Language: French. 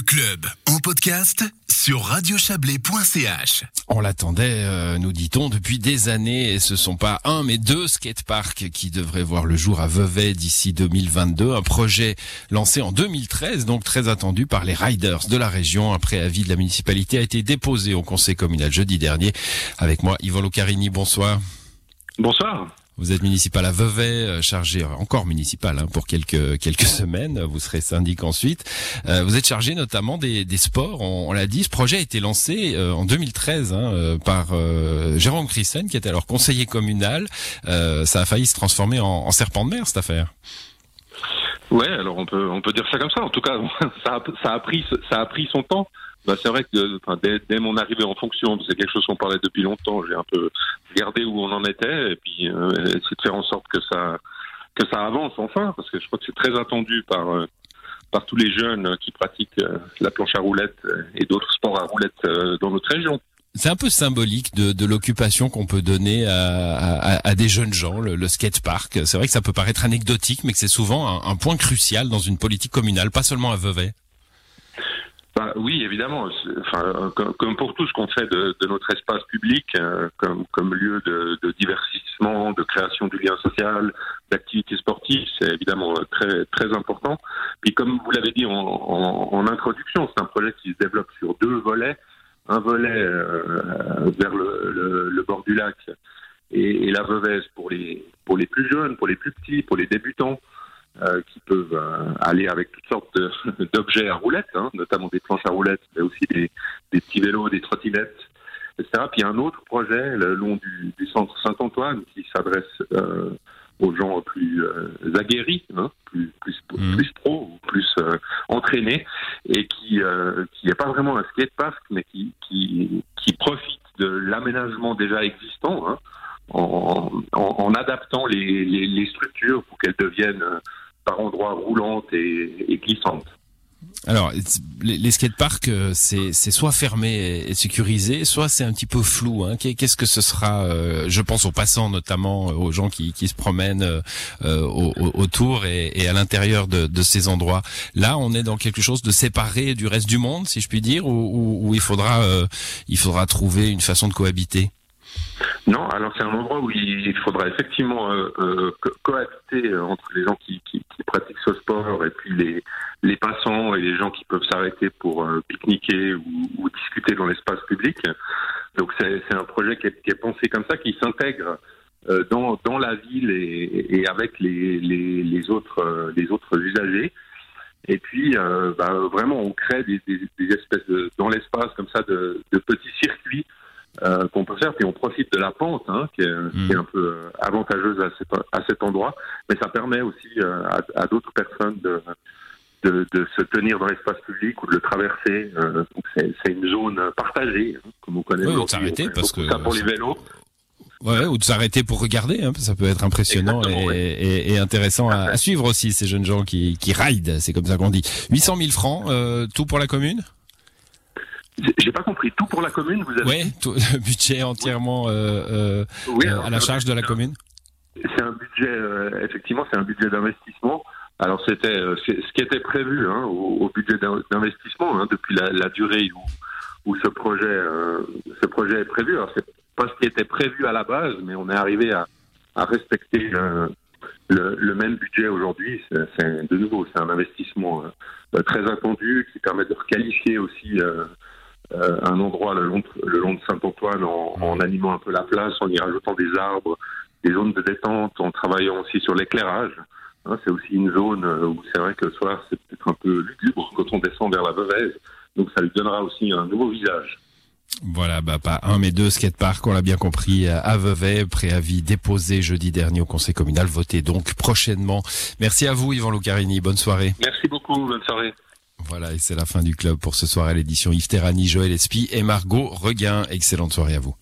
Le club en podcast sur radiochablais.ch. On l'attendait, euh, nous dit-on, depuis des années, et ce sont pas un mais deux skateparks qui devraient voir le jour à Vevey d'ici 2022. Un projet lancé en 2013, donc très attendu par les riders de la région. Un préavis de la municipalité a été déposé au conseil communal jeudi dernier. Avec moi, Yvan Lucarini, bonsoir. Bonsoir. Vous êtes municipal à Vevey, euh, chargé encore municipal hein, pour quelques quelques semaines. Vous serez syndic ensuite. Euh, vous êtes chargé notamment des, des sports. On, l'a dit, ce projet a été lancé euh, en 2013 hein, par Jérôme Christen, qui était alors conseiller communal. ça a failli se transformer en, en serpent de mer cette affaire. Ouais, alors on peut on peut dire ça comme ça. En tout cas, ça a, ça a pris ça a pris son temps. Bah, c'est vrai que dès, dès, mon arrivée en fonction, c'est quelque chose qu'on parlait depuis longtemps. J'ai un peu regardé où on en était et puis euh, essayer de faire en sorte que ça que ça avance enfin, parce que je crois que c'est très attendu par euh, par tous les jeunes qui pratiquent euh, la planche à roulettes et d'autres sports à roulettes euh, dans notre région. C'est un peu symbolique de, de l'occupation qu'on peut donner à, à, à, des jeunes gens, le, le skatepark. C'est vrai que ça peut paraître anecdotique, mais que c'est souvent un, un, point crucial dans une politique communale, pas seulement à Vevey. Bah, oui, évidemment. Enfin, comme, pour tout ce qu'on fait de, de, notre espace public, euh, comme, comme lieu de, de, divertissement, de création du lien social, d'activité sportive, c'est évidemment très très important. Puis comme vous l'avez dit en, en, en introduction, c'est un projet qui se développe sur deux volets. Un volet euh, vers le, le, le, bord du lac et, et la Veuvez pour les pour les plus jeunes, pour les plus petits, pour les débutants. Euh, qui peuvent euh, aller avec toutes sortes d'objets à roulettes, hein, notamment des planches à roulettes, mais aussi des, des petits vélos, des trottinettes, etc. Puis un autre projet le long du, du centre Saint-Antoine qui s'adresse euh, aux gens plus aguerris, hein, plus plus mmh. plus pro, plus entraînés, et qui qui n'est pas vraiment un skatepark, mais qui qui qui profite de l'aménagement déjà existant. Hein, en, en, en, adaptant les, les, les structures pour qu'elles deviennent par endroits roulantes et, et glissantes. Alors, les, les skateparks, euh, c'est soit fermé et sécurisé, soit c'est un petit peu flou. Hein. Qu'est-ce que ce sera euh, Je pense aux passants, notamment euh, aux gens qui, qui se promènent autour et, à l'intérieur de, de, ces endroits. Là, on est dans quelque chose de séparé du reste du monde, si je puis dire, ou il faudra, il faudra trouver une façon de cohabiter? Non, alors c'est un endroit où il faudra effectivement euh, euh, cohabiter entre les gens qui, pratiquent ce sport et puis les, passants et les gens qui peuvent s'arrêter pour euh, pique-niquer ou, discuter dans l'espace public. Donc c'est un projet qui est, pensé comme ça, qui s'intègre euh, dans, la ville et, avec les, les, autres, les autres usagers. Et puis, euh, bah, vraiment, on crée des, espèces de, dans l'espace comme ça de petits circuits euh, qu'on peut faire, puis on profite de la pente, hein, qui, est, mmh. qui, est, un peu avantageuse à cet, à cet endroit, mais ça permet aussi euh, à, à d'autres personnes de, de, de, se tenir dans l'espace public ou de le traverser. Euh, c'est une zone partagée, hein, comme vous connaissez. Oui, s'arrêter parce que ça pour les vélos. Ouais, ou de s'arrêter pour regarder, hein, ça peut être impressionnant et, et, et, intéressant à, à, suivre aussi ces jeunes gens qui, qui ride, c'est comme ça qu'on dit. 800 000 francs, euh, tout pour la commune? J'ai pas compris. Tout pour la commune, vous avez Oui, tout, le budget entièrement euh, oui, alors, à la charge de la commune. C'est un budget, euh, effectivement, c'est un budget d'investissement. Alors c'était euh, ce qui était prévu hein, au, au, budget d'investissement hein, depuis la, la, durée où, où ce projet, euh, ce projet est prévu. Alors c'est pas ce qui était prévu à la base, mais on est arrivé à, à respecter euh, le, le, même budget aujourd'hui. C'est de nouveau, c'est un investissement euh, très attendu qui permet de requalifier aussi euh, euh, un endroit le long, le long de Saint-Antoine en, en, animant un peu la place, en y rajoutant des arbres, des zones de détente, en travaillant aussi sur l'éclairage. Hein, c'est aussi une zone où c'est vrai que le soir c'est peut-être un peu lugubre quand on descend vers la Veuvez, donc ça lui donnera aussi un nouveau visage. Voilà, bah pas un mais deux skateparks, on l'a bien compris, à Vevey, préavis déposé jeudi dernier au conseil communal, voté donc prochainement. Merci à vous Yvan Lucarini, bonne soirée. Merci beaucoup, bonne soirée. Voilà, et c'est la fin du club pour ce soir à l'édition Yves Terrani, Joël Espy et Margot Reguin. Excellente soirée à vous.